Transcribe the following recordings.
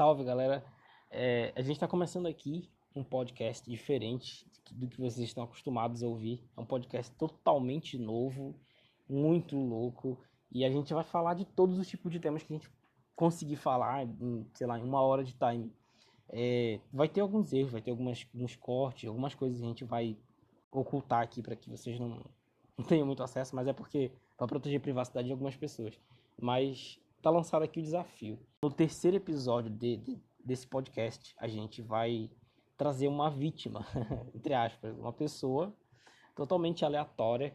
Salve, galera. É, a gente está começando aqui um podcast diferente do que vocês estão acostumados a ouvir. É um podcast totalmente novo, muito louco. E a gente vai falar de todos os tipos de temas que a gente conseguir falar em, sei lá, em uma hora de time. É, vai ter alguns erros, vai ter algumas, alguns cortes, algumas coisas que a gente vai ocultar aqui para que vocês não, não tenham muito acesso, mas é porque para proteger a privacidade de algumas pessoas. Mas tá lançado aqui o desafio. No terceiro episódio de, de, desse podcast, a gente vai trazer uma vítima, entre aspas, uma pessoa totalmente aleatória,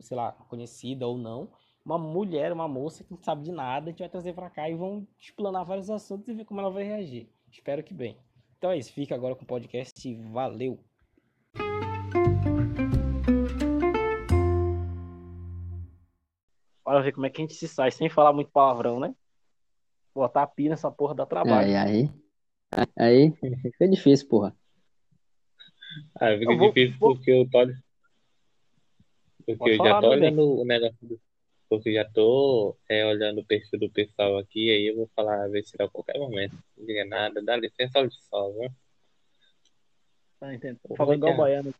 sei lá, conhecida ou não, uma mulher, uma moça que não sabe de nada, a gente vai trazer para cá e vão explanar vários assuntos e ver como ela vai reagir. Espero que bem. Então é isso, fica agora com o podcast valeu! Bora ver como é que a gente se sai sem falar muito palavrão, né? Botar a pi nessa porra dá trabalho. Aí, aí. Aí fica difícil, porra. Ah, fica vou, difícil vou... porque eu tô. Porque Pode eu já tô olhando bem. o negócio do. Porque eu já tô é, olhando o perfil do pessoal aqui, aí eu vou falar ver se a qualquer momento. Não diga nada, dá licença ao sol, viu? Tá entendendo? Falando igual baiano.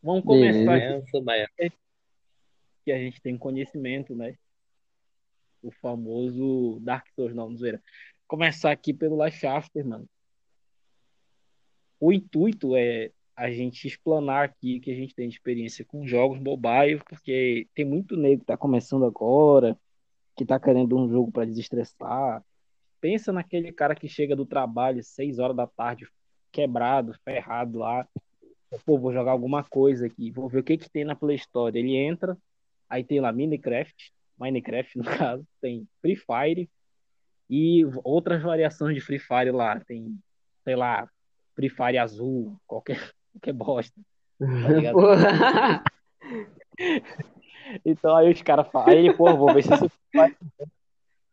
Vamos começar. Eu sou baiano que a gente tem conhecimento, né? O famoso Dark Souls, não, zoeira. Começar aqui pelo Life After, mano. O intuito é a gente explanar aqui que a gente tem experiência com jogos mobile, porque tem muito nego que tá começando agora, que tá querendo um jogo para desestressar. Pensa naquele cara que chega do trabalho seis horas da tarde, quebrado, ferrado lá. Pô, vou jogar alguma coisa aqui, vou ver o que que tem na Play Store. Ele entra, Aí tem lá Minecraft, Minecraft no caso, tem Free Fire e outras variações de Free Fire lá. Tem, sei lá, Free Fire azul, qualquer, qualquer bosta. Tá então aí os caras falam, aí pô, vou ver se isso faz.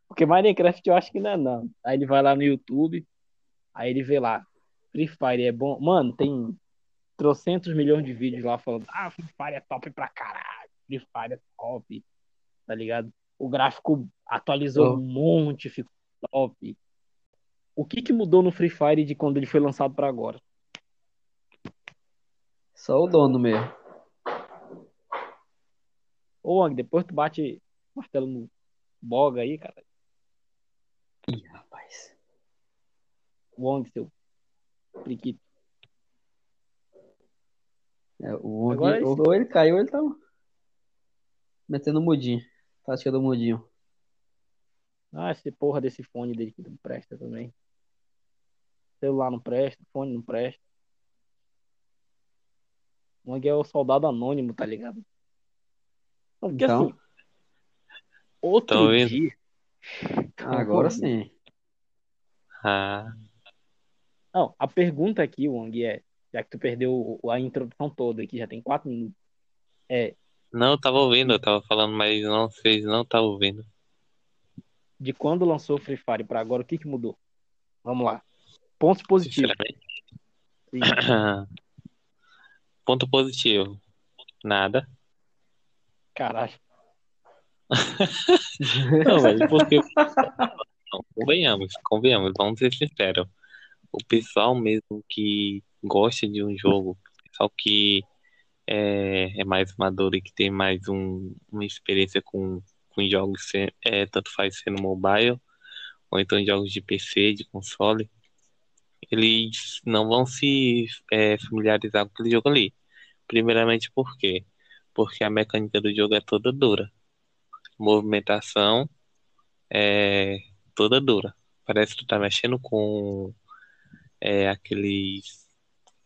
Porque Minecraft eu acho que não é não. Aí ele vai lá no YouTube, aí ele vê lá, Free Fire é bom. Mano, tem trocentos milhões de vídeos lá falando, ah, Free Fire é top pra caralho. Free Fire é top, tá ligado? O gráfico atualizou oh. um monte, ficou top. O que que mudou no Free Fire de quando ele foi lançado para agora? Só o dono mesmo. Ô, Ang, depois tu bate martelo no boga aí, cara. Ih, rapaz. O Ang, seu priquito. É, o Wong, ou ele caiu, ou ele tá metendo mudinho. Tática do mudinho. Ah, esse porra desse fone dele que não presta também. Celular não presta, fone não presta. O é o soldado anônimo, tá ligado? Não, porque então... assim. Outro dia. Agora sim. Ah. Não, a pergunta aqui, Wong, é, já que tu perdeu a introdução toda aqui, já tem quatro minutos. É, não, eu tava ouvindo, eu tava falando, mas não fez, não tava ouvindo. De quando lançou o Free Fire para agora, o que que mudou? Vamos lá. Pontos positivos. Ponto positivo. Nada. Caralho. não, mas porque. Não, convenhamos, convenhamos, vamos ser sinceros. O pessoal mesmo que gosta de um jogo, o pessoal que é, é mais maduro e que tem mais um, uma experiência com, com jogos, é, tanto faz sendo mobile, ou então jogos de PC, de console, eles não vão se é, familiarizar com aquele jogo ali. Primeiramente por quê? Porque a mecânica do jogo é toda dura. Movimentação é toda dura. Parece que tu tá mexendo com é, aqueles.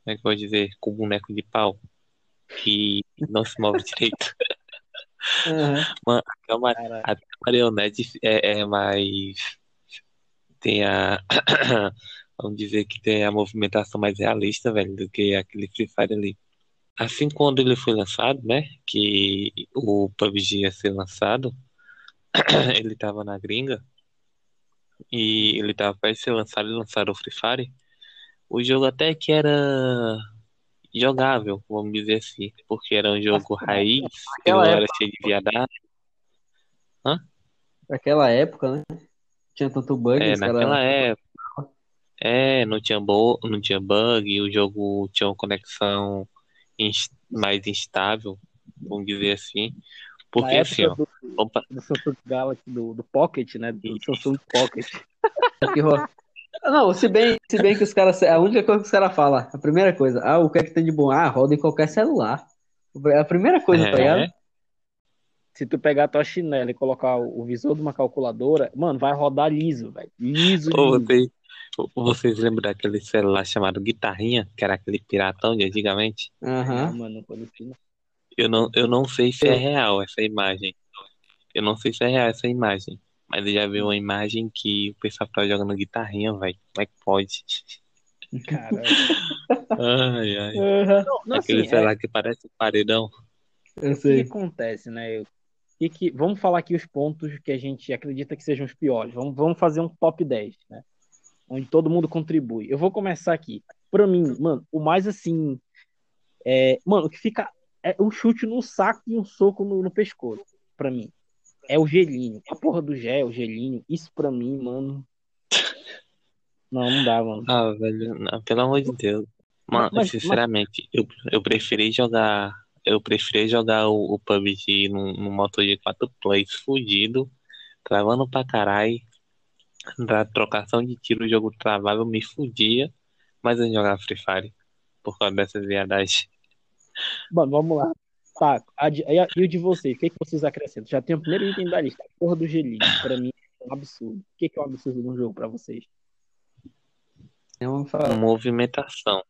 Como é que eu vou dizer? Com boneco de pau que não se move direito. Uhum. Mano, a, a marionete é, é mais. Tem a. Vamos dizer que tem a movimentação mais realista, velho, do que aquele Free Fire ali. Assim, quando ele foi lançado, né? Que o PUBG ia ser lançado, ele tava na gringa. E ele tava para ser lançado e lançaram o Free Fire. O jogo até que era jogável, vamos dizer assim, porque era um jogo raiz, eu era cheio de viadagem. Hã? Naquela época, né? tinha tanto bug. É, naquela cara... época. É, não tinha, bo... não tinha bug, o jogo tinha uma conexão mais instável, vamos dizer assim. Porque assim, ó. Do, opa. do Samsung Galaxy, do, do Pocket, né? Do Samsung Pocket. Não, se bem, se bem que os caras. A única coisa que os caras falam, a primeira coisa, ah, o que é que tem de bom? Ah, roda em qualquer celular. A primeira coisa, é. tá ligado? Se tu pegar a tua chinela e colocar o visor de uma calculadora, mano, vai rodar liso, velho. Liso, liso. Vocês, vocês lembram daquele celular chamado Guitarrinha, que era aquele piratão de antigamente? Aham. Uhum. Mano, quando eu não, eu não sei se é real essa imagem. Eu não sei se é real essa imagem. Mas eu já vi uma imagem que o pessoal tá jogando guitarrinha, velho. Como é que pode? Caralho. ai, ai. Uhum. Não, Aquele assim, celular é... que parece um paredão. Eu sei. O que acontece, né? E que, vamos falar aqui os pontos que a gente acredita que sejam os piores. Vamos, vamos fazer um top 10, né? Onde todo mundo contribui. Eu vou começar aqui. Pra mim, mano, o mais assim. É, mano, o que fica é um chute no saco e um soco no, no pescoço, pra mim. É o gelinho. A porra do gel, o gelinho. Isso pra mim, mano. Não, não dá, mano. Ah, velho, não, pelo amor de Deus. Mano, mas, sinceramente, mas... Eu, eu preferi jogar. Eu preferi jogar o, o PUBG no, no motor de 4 plays fudido, travando pra caralho. Da trocação de tiro, o jogo travava, eu me fudia, mas eu jogava Free Fire por causa dessas viadagens. Mano, vamos lá. Tá, e o de vocês? O que, que vocês acrescentam? Já tem o primeiro item da lista, a porra do gelinho. Pra mim é um absurdo. O que, que é um absurdo no jogo pra vocês? É uma movimentação.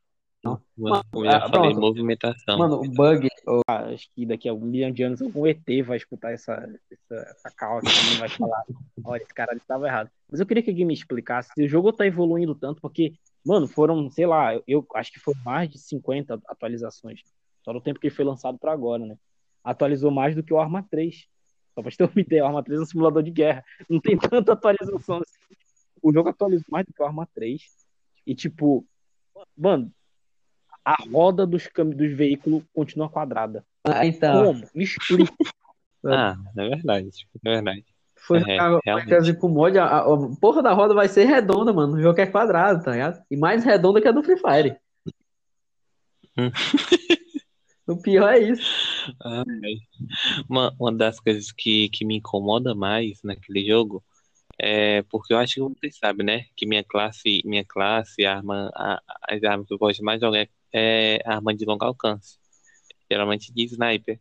Não. Mano, eu já ah, falei pronto. movimentação. Mano, o bug. Ah, acho que daqui a um milhão de anos algum ET vai escutar essa, essa, essa calça e vai falar: olha, esse cara estava errado. Mas eu queria que alguém me explicasse se o jogo tá evoluindo tanto, porque, mano, foram, sei lá, eu acho que foram mais de 50 atualizações. Só no tempo que ele foi lançado para agora, né? Atualizou mais do que o Arma 3. Só pra ter uma ideia, o Arma 3 é um simulador de guerra. Não tem tanta atualização assim. O jogo atualizou mais do que o Arma 3. E, tipo, mano, a roda dos, dos veículos continua quadrada. Ah, então. Como? Me explica. ah, é verdade. É verdade. Foi é, realmente. com mod, a, a, a, porra da roda vai ser redonda, mano. O jogo é quadrado, tá ligado? E mais redonda que a do Free Fire. O pior é isso. Uma, uma das coisas que, que me incomoda mais naquele jogo é porque eu acho que vocês sabem, né? Que minha classe, minha classe, arma, a, as armas que eu gosto mais de jogar é arma de longo alcance. Geralmente de sniper.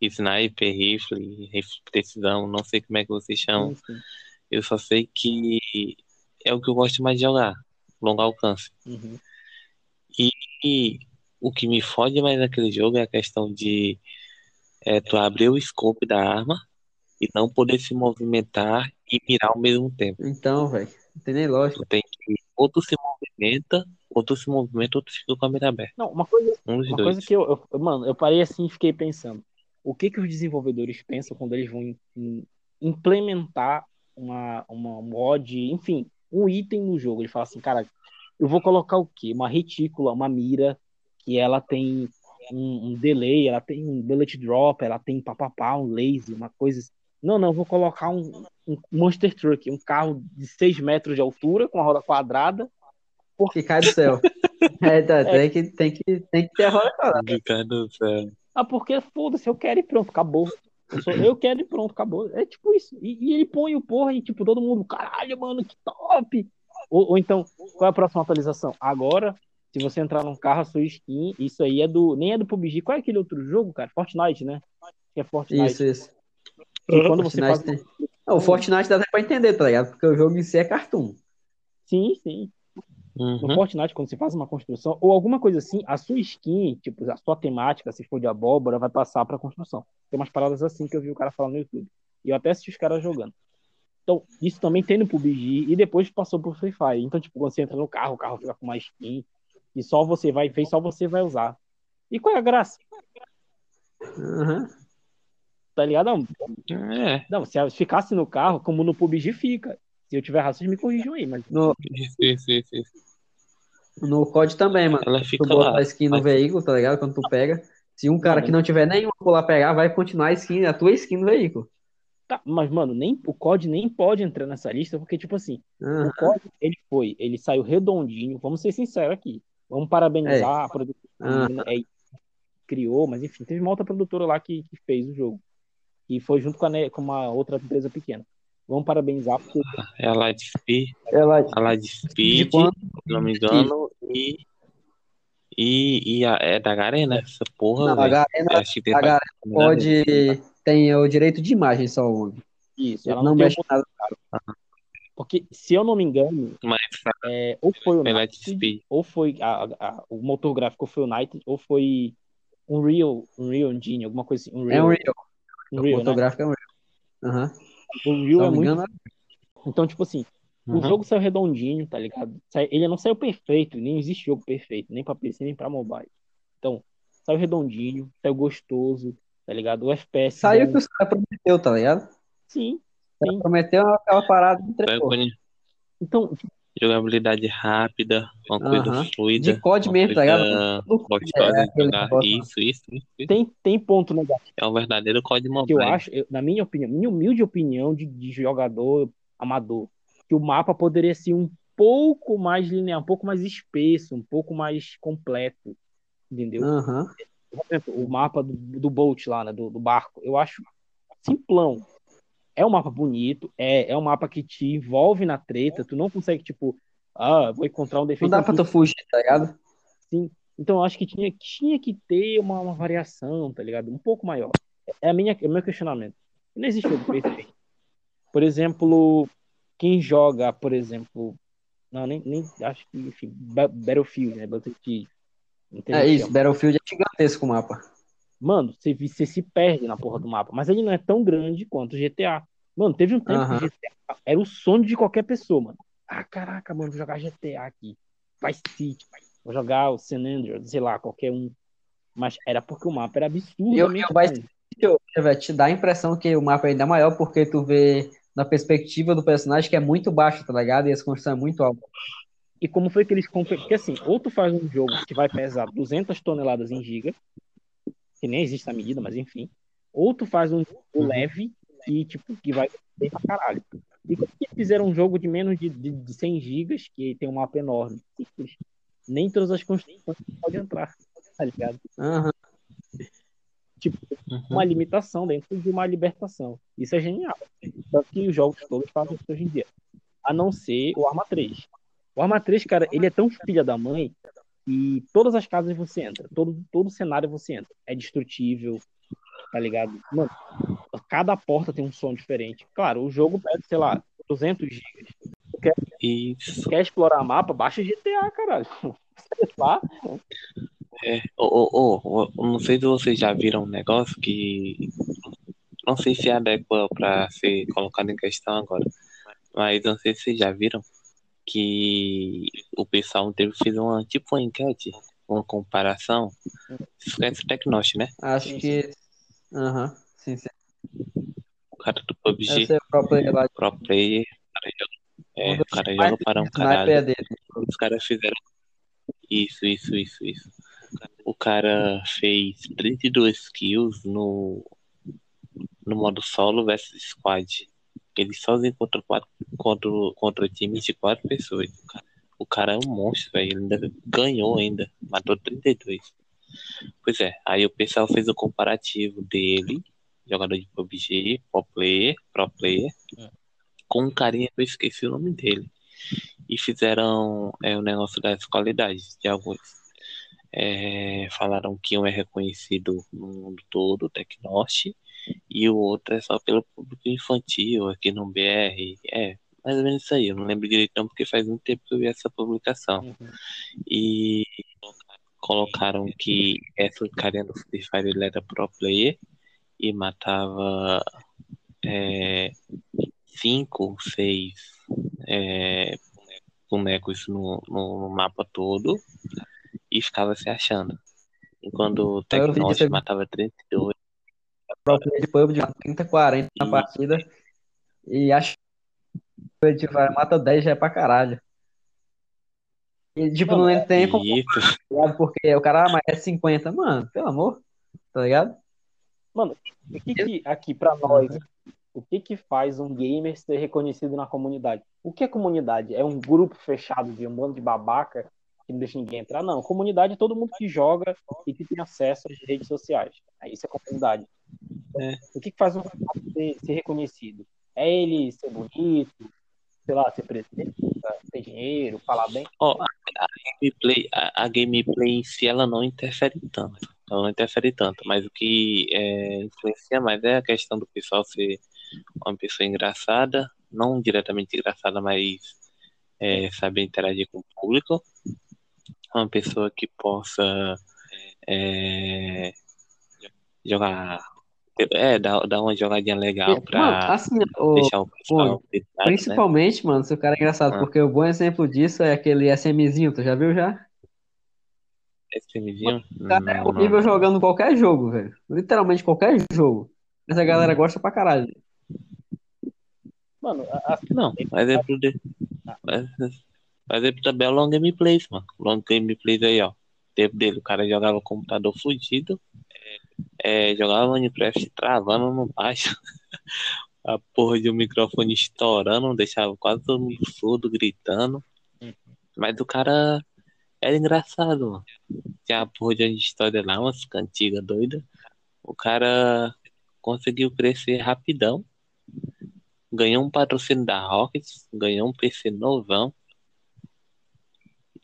Sniper, rifle, rifle precisão, não sei como é que vocês chamam. Sim. Eu só sei que é o que eu gosto mais de jogar, longo alcance. Uhum. E o que me fode mais naquele jogo é a questão de é, tu abrir o scope da arma e não poder se movimentar e mirar ao mesmo tempo. Então, velho, não tem nem lógica. Tu tem que ou tu se movimenta, ou tu se movimenta, ou tu fica com a mira aberta. Não, uma coisa, um uma coisa que eu, eu, mano, eu parei assim e fiquei pensando. O que que os desenvolvedores pensam quando eles vão in, in, implementar uma, uma mod, enfim, um item no jogo? Ele fala assim, cara, eu vou colocar o quê? Uma retícula, uma mira, que ela tem um, um, delay, ela tem um bullet drop, ela tem papapá, um laser, uma coisa. Assim. Não, não, vou colocar um, um Monster Truck, um carro de 6 metros de altura, com a roda quadrada. Porque cai do céu. é, tá, é. Tem, que, tem, que, tem que ter a roda quadrada. Cai do céu. Ah, porque foda-se, eu quero e pronto, acabou. Eu, sou, eu quero e pronto, acabou. É tipo isso. E, e, ele põe o porra e tipo, todo mundo, caralho, mano, que top! Ou, ou então, qual é a próxima atualização? Agora se você entrar num carro, a sua skin, isso aí é do. Nem é do PUBG. Qual é aquele outro jogo, cara? Fortnite, né? Que é Fortnite. Isso, isso. E quando você faz... tem... Não, o Fortnite dá até pra entender, tá ligado? Porque o jogo em si é cartoon. Sim, sim. Uhum. No Fortnite, quando você faz uma construção, ou alguma coisa assim, a sua skin, tipo, a sua temática, se for de abóbora, vai passar pra construção. Tem umas paradas assim que eu vi o cara falando no YouTube. E eu até assisti os caras jogando. Então, isso também tem no PUBG e depois passou pro Free Fire. Então, tipo, quando você entra no carro, o carro fica com uma skin. E só você vai ver, só você vai usar. E qual é a graça? Uhum. Tá ligado? Não, é. não, se ficasse no carro, como no PUBG fica. Se eu tiver razão, vocês me corrijam aí, mas. No... Isso, isso, isso, isso. No COD também, mano. Ela fica tu bota lá. a skin no veículo, tá ligado? Quando tu pega. Se um cara que não tiver nenhuma lá pegar, vai continuar a skin, a tua skin no veículo. Tá, mas, mano, nem, o COD nem pode entrar nessa lista, porque, tipo assim, Aham. o COD, ele foi, ele saiu redondinho, vamos ser sinceros aqui. Vamos parabenizar a produtora Aham. é, criou, mas enfim, teve uma outra produtora lá que, que fez o jogo. E foi junto com, a, com uma outra empresa pequena. Vamos parabenizar, porque É a Lightspeed, Ela a Lightspeed, de quando se não me engano, e, e, e a, é da Garena, essa porra, não, a. Garena, que tem a Garena pode tem o direito de imagem só o homem. isso, ela não não mexe o- nada. Porque, se eu não me engano, Mas é, ou foi o é United, ou foi a- a- o motor gráfico foi o United, ou foi Unreal, Unreal Engine, alguma coisa assim. É um Unreal, real. O Unreal, né? fotográfico é um real. O Unreal não é me muito. engano, Então, tipo assim, o Uhum. jogo saiu redondinho, tá ligado? Ele não saiu perfeito, nem existe jogo perfeito, nem pra PC, nem pra mobile. Então, saiu redondinho, saiu gostoso, tá ligado? O FPS. saiu bom. que os caras prometeu, tá ligado? Sim, Caras prometeu aquela parada de entregou. Então, jogabilidade rápida, uma coisa Aham. fluida, De COD uma mesmo, tá ligado? gostosa É, de jogar. Isso, isso, isso, isso. tem, tem ponto negativo É um verdadeiro COD que eu mobile. acho, eu- na minha opinião, minha humilde opinião de, de jogador amador, que o mapa poderia ser um pouco mais linear, um pouco mais espesso, um pouco mais completo, entendeu? Por exemplo, o mapa do, do boat lá, né, do, do barco, eu acho simplão. É um mapa bonito, é, é um mapa que te envolve na treta, tu não consegue, tipo, ah, vou encontrar um Não defeito dá pra tu fugir, tá ligado? Sim. Então eu acho que tinha, tinha que ter uma, uma variação, tá ligado? Um pouco maior. É, a minha, é o meu questionamento. Não existe jogo perfeito. Por exemplo, quem joga, por exemplo. Não, nem, nem acho que, enfim, Ba- Battlefield, né? Battlefield. Não É isso. Battlefield é gigantesco o mapa. Mano, você, você se perde na porra do mapa, mas ele não é tão grande quanto o GTA. Mano, teve um tempo Aham. que GTA era o sonho de qualquer pessoa, mano. Ah, caraca, mano, vou jogar GTA aqui. Vice City, vou jogar o San Andreas, sei lá, qualquer um. Mas era porque o mapa era absurdamente Eu- eu Vice. Te- dar a impressão que o mapa ainda é maior porque tu vê na perspectiva do personagem que é muito baixo, tá ligado? E as construções é muito alta. E como foi que eles? Porque assim, ou tu faz um jogo que vai pesar 200 toneladas em giga, que nem existe a medida, mas enfim. Ou tu faz um jogo Uhum. leve e, tipo, que vai bem pra caralho. E como que fizeram um jogo de menos de, de, de 100 gigas, que tem um mapa enorme? Simples. Nem todas as construções podem entrar, tá ligado? Tipo, Uhum. uma limitação dentro de uma libertação. Isso é genial. Tanto que os jogos todos fazem isso hoje em dia. A não ser o Arma 3. O Arma 3, cara, ele é tão filha da mãe que todas as casas você entra, todo, todo cenário você entra. É destrutível, tá ligado? Mano, cada porta tem um som diferente. Claro, o jogo pede, sei lá, 200 gigas. Isso. Quer explorar mapa? Baixa GTA, caralho. Sei lá. Ô, ô, ô, ô, não sei se vocês já viram um negócio que não sei se é adequa para ser colocado em questão agora, mas não sei se vocês já viram que o pessoal teve fez uma tipo uma enquete, uma comparação. Isso é Tecnost, né? Acho Sim, que. Aham. Sim, sim. O cara do PUBG, ser o lá. pro player, o cara joga, é, o cara joga para um caralho. é. Os caras fizeram isso, isso, isso, isso. O cara fez 32 kills no, no modo solo versus squad. Ele sozinho contra, quatro, contra, contra times de quatro pessoas. O cara é um monstro, velho. Ele ainda ganhou ainda. Matou 32. Pois é, aí o pessoal fez o comparativo dele, jogador de PUBG, pro player, pro player, com um carinha que eu esqueci o nome dele e fizeram é, o negócio das qualidades de alguns. É, falaram que um é reconhecido no mundo todo, Tecnost, e o outro é só pelo público infantil aqui no BR. É, mais ou menos isso aí. Eu não lembro direito não, porque faz muito tempo que eu vi essa publicação. Uhum. E colocaram que essa carinha do Free Fire ele era pro player e matava é, cinco, seis é, bonecos no, no, mapa todo e ficava se achando. Enquanto o isso. matava 32. O próprio de PUBG de 30, 40 na E- partida. E acho que o vai mata 10 já é pra caralho. E tipo, não tem como Isso. ligado? Porque o cara ah, mas é 50, mano, pelo amor, tá ligado? Mano, o que que aqui pra nós, o que que faz um gamer ser reconhecido na comunidade? O que é comunidade? É um grupo fechado de um bando de babaca que não deixa ninguém entrar? Não, comunidade é todo mundo que joga e que tem acesso às redes sociais. É, Isso é comunidade. É. O que faz um ser, ser reconhecido? É ele ser bonito, sei lá, ser presidente, ter dinheiro, falar bem? gameplay, a, a gameplay em si ela não interfere tanto. Ela não interfere tanto, mas o que é, influencia mais é a questão do pessoal ser uma pessoa engraçada, não diretamente engraçada, mas é, saber interagir com o público. Uma pessoa que possa é, jogar. É, dar, dar uma jogadinha legal Mano, pra assim, o, deixar o pessoal né? principalmente, mano, se o cara é engraçado, Ah. porque o bom exemplo disso é aquele SMzinho, tu já viu já? Esse MVzinho? O cara é Não, horrível não. jogando qualquer jogo, velho. Literalmente qualquer jogo. Mas a galera gosta pra caralho. Mano, a- a- Não, mas é pro. de- Mas, é pro também é o long gameplays, mano. Long gameplays aí, ó. Tempo dele, o cara jogava computador fudido. É, jogava Minecraft travando no baixo. A porra de um microfone estourando, deixava quase todo mundo surdo, gritando. Mas o cara era engraçado, mano. Tinha a porra de uma história lá, umas cantigas doidas. O cara conseguiu crescer rapidão. Ganhou um patrocínio da Rockets, ganhou um PC novão.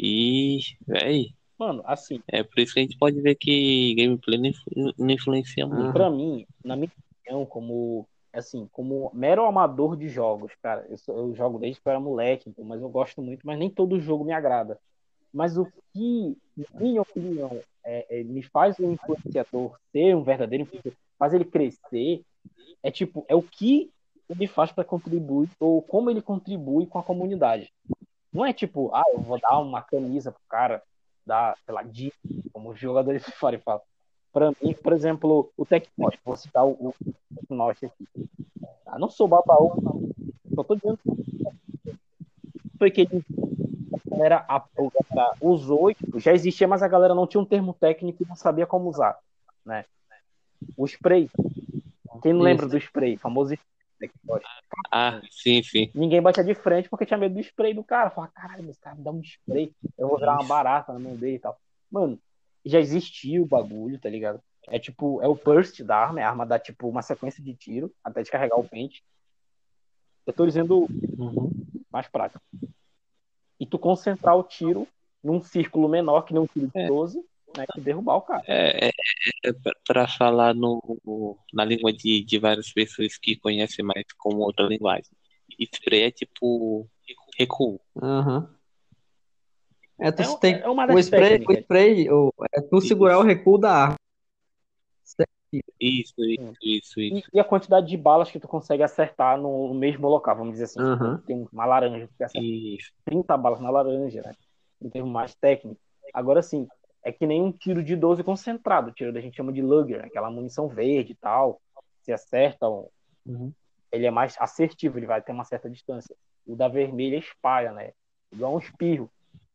E, véi, mano, assim, é por isso que a gente pode ver que gameplay não, influ- não influencia muito. Pra mim, na minha opinião, como assim, como mero amador de jogos, cara, eu, sou- eu jogo desde que eu era moleque, então, mas eu gosto muito, mas nem todo jogo me agrada. Mas o que, na minha opinião, é, é, me faz um influenciador ser um verdadeiro influenciador, faz ele crescer, é tipo, é o que ele faz para contribuir, ou como ele contribui com a comunidade. Não é tipo, ah, eu vou dar uma camisa pro cara, dar, sei lá, dica, como os jogadores de fora falam. Pra mim, por exemplo, o Tecnosh, vou citar o, o Tecnosh aqui. Ah, não sou babaú, não. Só tô dizendo foi que ele a galera, a, a usou já existia, mas a galera não tinha um termo técnico e não sabia como usar, né? O spray. Quem não lembra do spray? Famoso. Ah, sim, sim. Ninguém batia de frente porque tinha medo do spray do cara. Fala, caralho, esse cara me dá um spray. Eu vou virar uma barata na mão dele e tal. Mano, já existia o bagulho, tá ligado? É tipo, é o burst da arma, é a arma dá tipo uma sequência de tiro até descarregar o pente. Eu tô dizendo Uhum. mais prático. E tu concentrar o tiro num círculo menor que nem um tiro de É. 12, né? E derrubar o cara. É, é, é pra- pra falar no, na língua de, de várias pessoas que conhecem mais como outra linguagem. Spray é tipo recuo. Aham. É, tu É tem é uma o das spray, o spray o- é tu segurar o recuo da arma. Isso, isso, isso, isso. E, e a quantidade de balas que tu consegue acertar no, no mesmo local, vamos dizer assim. Aham. Tem uma laranja, tu Isso. 30 balas na laranja, né? Em termos mais técnicos. Agora sim, é que nem um tiro de 12 concentrado. O tiro da gente chama de Lugger, né? aquela munição verde e tal. Se acerta, um- Uhum. ele é mais assertivo, ele vai ter uma certa distância. O da vermelha espalha, né? Igual um espirro.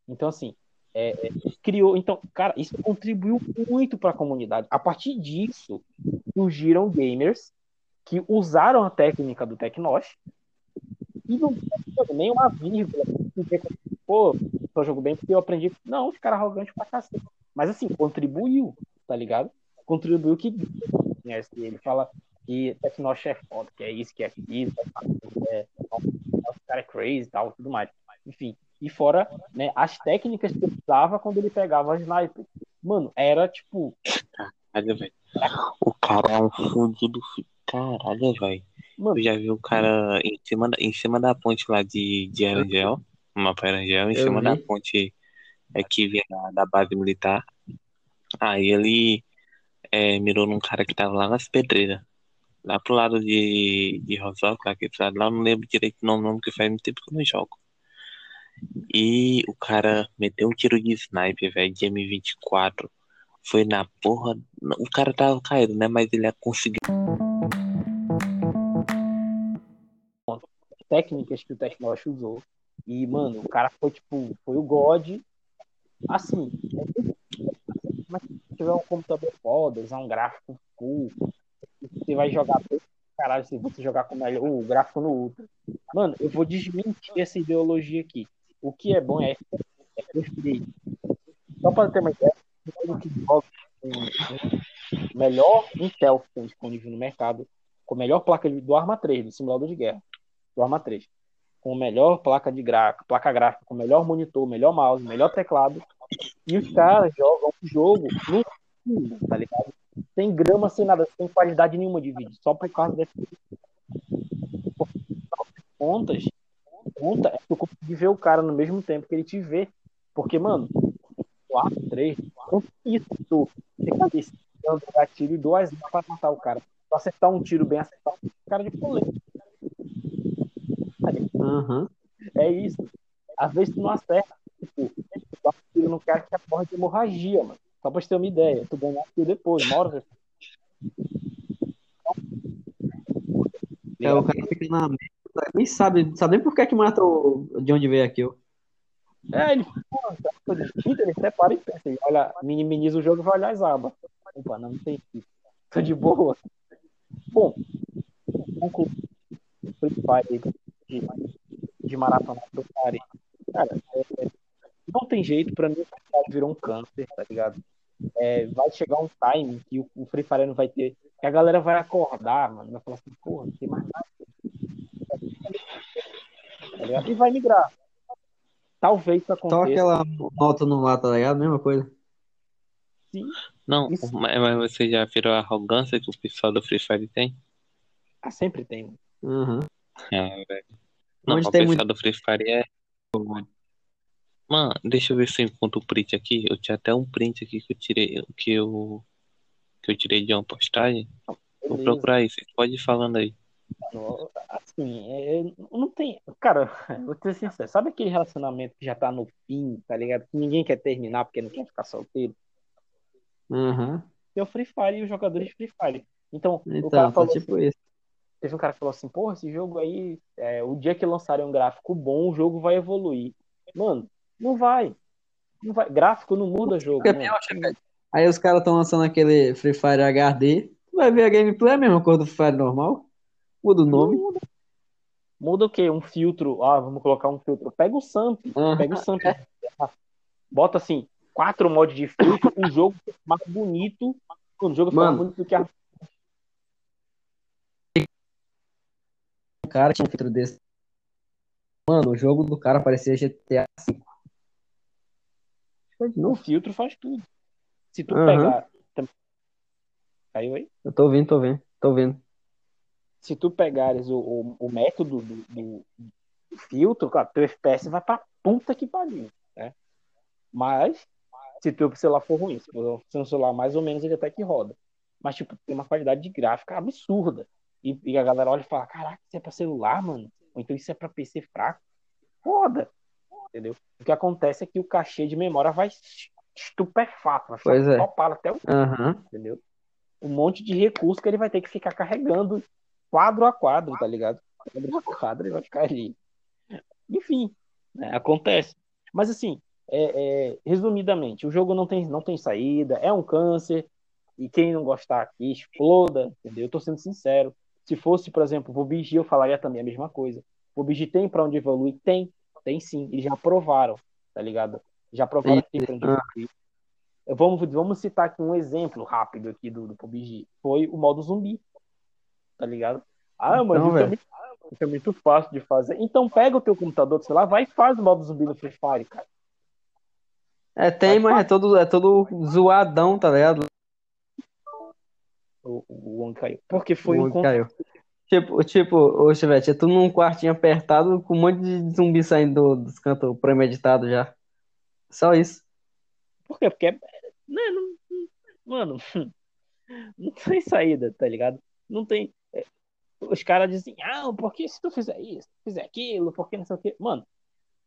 Então, assim, é, é, criou. Então, cara, isso contribuiu muito para a comunidade. A partir disso, surgiram gamers que usaram a técnica do Tecnosh e não nem uma vírgula. Pô, só jogo bem porque eu aprendi. Não, os caras arrogantes pra cacete. Mas assim, contribuiu, tá ligado? Contribuiu que conhece ele. Fala que Tecnosh é foda, que é isso, que é aquilo, que é, o cara é crazy e tal, tudo mais. Enfim. E fora, né, as técnicas que ele usava quando ele pegava a sniper. Mano, era tipo. Caralho, velho. O cara é um fudido. Caralho, velho. Mano, Eu já vi o cara em cima da, em cima da ponte lá de, de Arangel, mapa Arangel, em cima da vi. ponte é, que vinha da, base militar. Aí ele é, mirou num cara que tava lá nas pedreiras. Lá pro lado de, de Rosópolis, lá, lado lá, não lembro direito o nome, não, porque faz muito tempo que eu não jogo. E o cara meteu um tiro de sniper, velho, de M24. Foi na porra. O cara tava caído, né? Mas ele conseguiu. técnicas que o Tecnosh usou. E, mano, o cara foi, tipo, foi o God. Assim, mas se tiver um computador foda, usar um gráfico cool, você vai jogar caralho se você jogar com melhor, o gráfico no Ultra. Mano, eu vou desmentir essa ideologia aqui. O que é bom é, é preferir. Só para ter uma ideia, o que melhor Intel que tem disponível no mercado, com a melhor placa do Arma 3, do simulador de guerra, do Arma 3, com melhor placa de gráfico, placa gráfica, com melhor monitor, melhor mouse, melhor teclado, e os caras jogam o jogo no fundo, tá ligado? Sem grama, sem nada, sem qualidade nenhuma de vídeo, só por causa desse contas, conta é que eu consegui ver o cara no mesmo tempo que ele te vê. Porque, mano, 4, 3, isso, cabeça, dando gatilho e dois pra matar o cara. Pra acertar um tiro bem acertado, cara de colete. Uhum. É isso. Às vezes tu não acerta. Tipo, tu dá um tiro no cara que é porra de hemorragia, mano. Só pra você ter uma ideia. Tu ganha tiro depois, mora. É, o cara fica na nem sabe, sabe nem por que que matou de onde veio aquilo. É, ele, pô, tá distinto, ele separa e pensa, ele olha, minimiza o jogo e vai olhar as abas. Opa, não, não tem isso. Tô de boa. Bom, concluindo Free Fire de, de maratona Free Fire. Cara, é, não tem jeito, pra mim o Free Fire virou um câncer, tá ligado? É, vai chegar um time que o, o Free Fire não vai ter. Que a galera vai acordar, mano. Vai falar assim, porra, não tem mais nada. Tá ligado? E vai migrar. Talvez isso Só aconteça. aquela nota no lá, tá ligado? Mesma coisa. Sim. Não, Isso. mas mas você já virou a arrogância que o pessoal do Free Fire tem? Ah, sempre tem. mano. Uhum. Ah, velho. Não, Onde o tem pessoal muito- do Free Fire é. Mano, deixa eu ver se eu encontro o print aqui. Eu tinha até um print aqui que eu tirei, que eu, que eu tirei de uma postagem. Vou Beleza. procurar isso. Pode ir falando aí. Mano, Assim, é, não tem. Cara, vou ser sincero. Sabe aquele relacionamento que já tá no fim, tá ligado? Que ninguém quer terminar porque não quer ficar solteiro? Uhum. Tem o Free Fire e os jogadores de Free Fire. Então, o Então, cara tá falou tipo isso. Teve um cara que falou assim, porra, esse jogo aí, é, o dia que lançarem um gráfico bom, o jogo vai evoluir. Mano, não vai. Não vai. Gráfico não muda jogo. Aí os caras estão lançando aquele Free Fire HD. Tu vai ver a gameplay, é a mesma coisa do Free Fire normal. Muda o nome. muda. Muda o quê? Um filtro. Ah, vamos colocar um filtro. Pega o Samp. Aham. Pega o Samp. Bota assim, quatro mods de filtro, o jogo fica mais bonito. O jogo mais bonito do que a. cara tinha um filtro desse. Mano, o jogo do cara parecia GTA V. O novo. filtro faz tudo. Se tu Aham. pegar. Caiu aí? Eu tô vendo, tô vendo, tô vendo. se tu pegares o, o, o método do, do- do filtro, claro, teu FPS vai pra puta que pariu, né? Mas, se teu celular for ruim, se for um celular mais ou menos, ele até que roda. Mas, tipo, tem uma qualidade de gráfica absurda. E, e a galera olha e fala, caraca, isso é pra celular, mano? Ou então isso é pra PC fraco? Foda! Entendeu? O que acontece é que o cachê de memória vai estupefato, vai Pois é. topado até o Aham. entendeu? Um monte de recurso que ele vai ter que ficar carregando quadro a quadro, tá ligado? Quadro a quadro ele vai ficar ali. Enfim, né, acontece. Mas assim, é, é, resumidamente, o jogo não tem, não tem saída, é um câncer, e quem não gostar aqui, exploda, entendeu? Eu tô sendo sincero. Se fosse, por exemplo, o PUBG, eu falaria também a mesma coisa. O PUBG tem pra onde evoluir? Tem, tem sim. Eles já provaram, tá ligado? Já provaram que tem pra onde evoluir. Vamos, vamos citar aqui um exemplo rápido aqui do, do PUBG. Foi o modo zumbi. Tá ligado? Ah, mas Então, isso, é muito, isso é muito fácil de fazer. Então pega o teu computador, sei lá, vai e faz o modo zumbi no Free Fire, cara. É, tem, mas é todo, é todo zoadão, tá ligado? O, o Wong caiu. Porque foi O um Wong con- caiu. Tipo, tipo, ô Chivete, é tudo num quartinho apertado com um monte de zumbi saindo do- dos cantos premeditados já. Só isso. Por quê? Porque é. Né, não, não- mano, não tem saída, tá ligado? Não tem. é, os caras dizem, ah, porque se tu fizer isso, fizer aquilo, porque não sei o quê. Mano,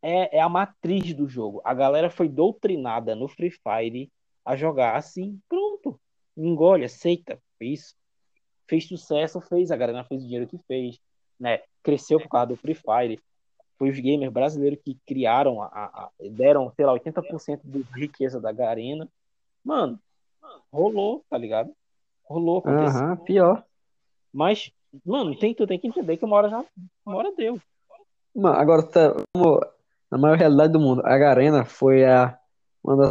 é, é a matriz do jogo. A galera foi doutrinada no Free Fire a jogar assim, pronto. Engole, aceita. Isso. Fez sucesso, fez. A galera fez o dinheiro que fez. Né? Cresceu por causa do Free Fire. Foi os gamers brasileiros que criaram, a, a- deram, sei lá, 80% da riqueza da Garena. Mano, rolou, tá ligado? Rolou, aconteceu. Aham, pior. Mas Mano, tem, tu tem que entender que uma hora já. Uma hora deu. Mano, agora tá, na maior realidade do mundo, a Garena foi a uma das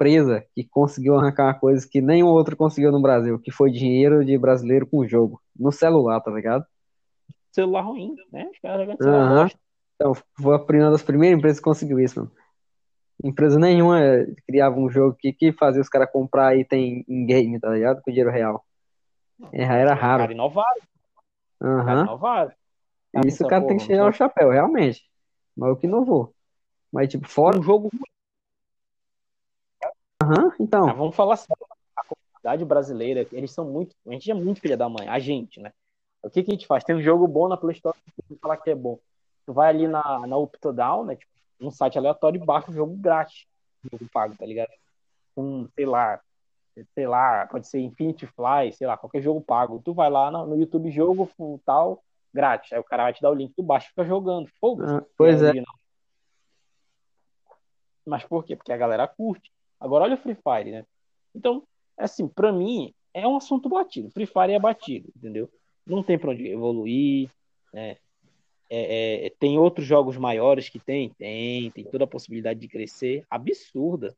empresas que conseguiu arrancar uma coisa que nenhum outro conseguiu no Brasil, que foi dinheiro de brasileiro com jogo, no celular, tá ligado? Celular ruim, né? Os caras jogando celular Aham. bosta. Então, foi a primeira das primeiras empresas que conseguiu isso, mano. Empresa nenhuma eh, criava um jogo que, que fazia os caras comprar item em game, tá ligado? Com dinheiro real. É, era raro. inovaram, inovaram. E isso o cara tem que tirar o chapéu, realmente. Mas o que inovou. Mas, tipo, fora. Um jogo ruim. Aham, então. Ah, vamos falar sério. A comunidade brasileira, eles são muito. A gente é muito filha da mãe, a gente, né? O que que a gente faz? Tem um jogo bom na Play Store, tu falar que é bom. Tu vai ali na, na Uptodown, né? Tipo, um site aleatório e baixa um jogo grátis. Jogo pago, tá ligado? Um, sei lá, sei lá, pode ser Infinity Fly, sei lá, qualquer jogo pago. Tu vai lá no, YouTube jogo tal, grátis. Aí o cara vai te dar o link, tu baixa e fica jogando. Fogo. Ah, pois é. original. Mas por quê? Porque a galera curte. Agora olha o Free Fire, né? Então, assim, pra mim, é um assunto batido. Free Fire é batido, entendeu? Não tem pra onde evoluir, né? É, é, tem outros jogos maiores que tem? Tem, tem toda a possibilidade de crescer. Absurda,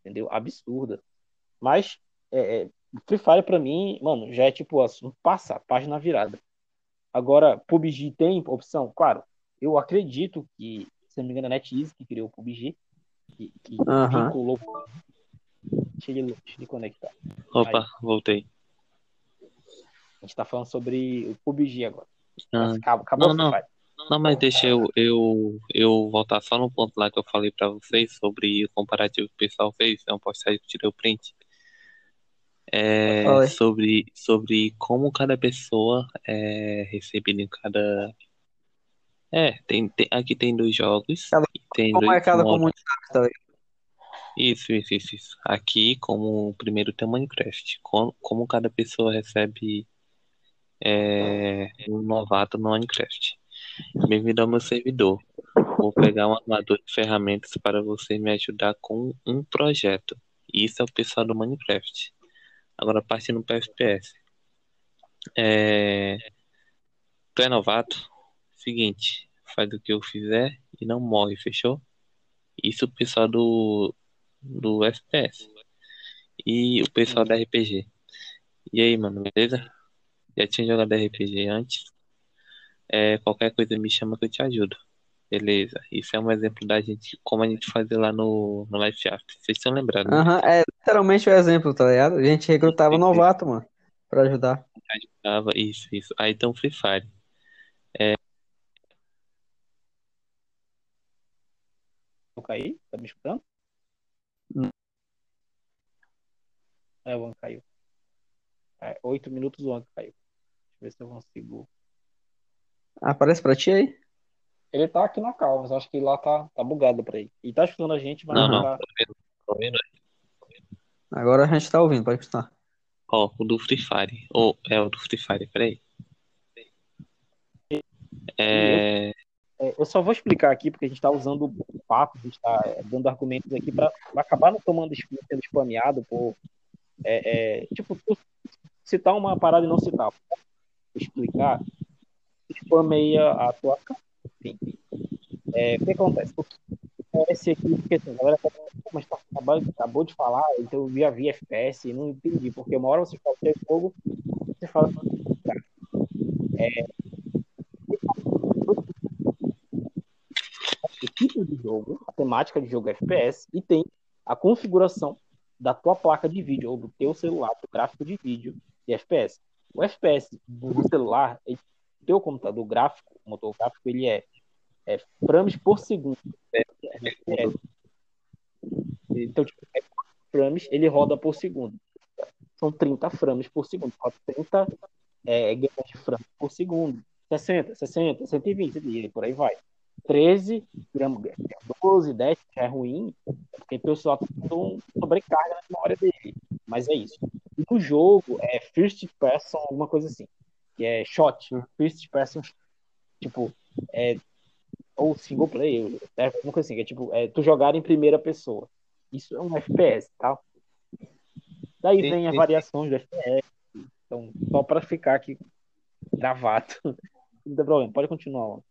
entendeu? Absurda. Mas, é, é, Free Fire pra mim, mano, já é tipo assunto passado, página virada. Agora, PUBG tem opção? Claro, eu acredito que, se não me engano, a NetEase que criou o PUBG, que, que Aham. vinculou. Deixa ele, deixa ele conectar. Opa, voltei. A gente tá falando sobre o PUBG agora. Ah, Acabou, acabou não, o Free Fire. não, mas deixa eu, eu, eu voltar só no ponto lá que eu falei pra vocês sobre o comparativo que o pessoal fez. É um postagem que eu tirei o print. É, aí. sobre, sobre como cada pessoa é recebida em cada. É, tem, tem, aqui tem dois jogos. Cada- tem Como dois cada modos. comunidade, tá ligado? Isso, isso, isso, isso. Aqui, como o primeiro tem o Minecraft. Como, como cada pessoa recebe é, um novato no Minecraft. Bem-vindo ao meu servidor. Vou pegar um armador de ferramentas para você me ajudar com um projeto. Isso é o pessoal do Minecraft. Agora, partindo para FPS. É... Tu é novato? Seguinte, faz o que eu fizer e não morre, fechou? Isso o pessoal do, do FPS. E o pessoal da RPG. E aí, mano, beleza? Já tinha jogado RPG antes? É, qualquer coisa me chama que eu te ajudo. Beleza. Isso é um exemplo da gente, como a gente fazia lá no, no Life After. Vocês estão lembrados, né? Aham, é literalmente o exemplo, tá ligado? A gente recrutava novato, mano, pra ajudar. Tava, isso, isso. Aí tem o Free Fire. Caí? Tá me escutando? Não. É, o An caiu. É, oito minutos o An caiu. Deixa eu ver se eu consigo. Aparece pra ti aí? Ele tá aqui na calma, mas acho que lá tá, tá bugado pra ele. E tá escutando a gente, mas Não, não, não. tá. Tô vendo? Agora a gente tá ouvindo, pode continuar. Ó, o do Free Fire. Ou é o do Free Fire, peraí. É, É, eu só vou explicar aqui, porque a gente tá usando o papo, a gente tá é, dando argumentos aqui pra acabar não tomando sendo spameado por. é, é, tipo, citar uma parada e não citar. Explicar. Spameia a tua cara. Enfim. É, o que acontece? Que acontece aqui, porque assim, a galera tá "Pô, mas tá, acabou, de falar, então eu já vi FPS e não entendi, porque uma hora você fala que é jogo, você fala cara, é, o tipo de jogo, a temática de jogo é FPS e tem a configuração da tua placa de vídeo ou do teu celular, do gráfico de vídeo de FPS. O FPS do celular, ele- o teu computador gráfico, o motor gráfico, ele é, é frames por segundo. É, então, tipo, é 4 frames, ele roda por segundo. São 30 frames por segundo. Roda 30 é, de frames por segundo. 60, 60, 120, e por aí vai. 13 gramas, 12, 10 já é ruim, porque o pessoal tá com sobrecarga na memória dele. Mas é isso. E no jogo é first person, alguma coisa assim. Que é shot, first person, tipo, é, ou single player, é alguma coisa assim, que é tipo, é, tu jogar em primeira pessoa. Isso é um FPS, tá? Daí Sim, vem as variações do FPS. Então, só para ficar aqui gravado. Não tem problema, pode continuar. Mano.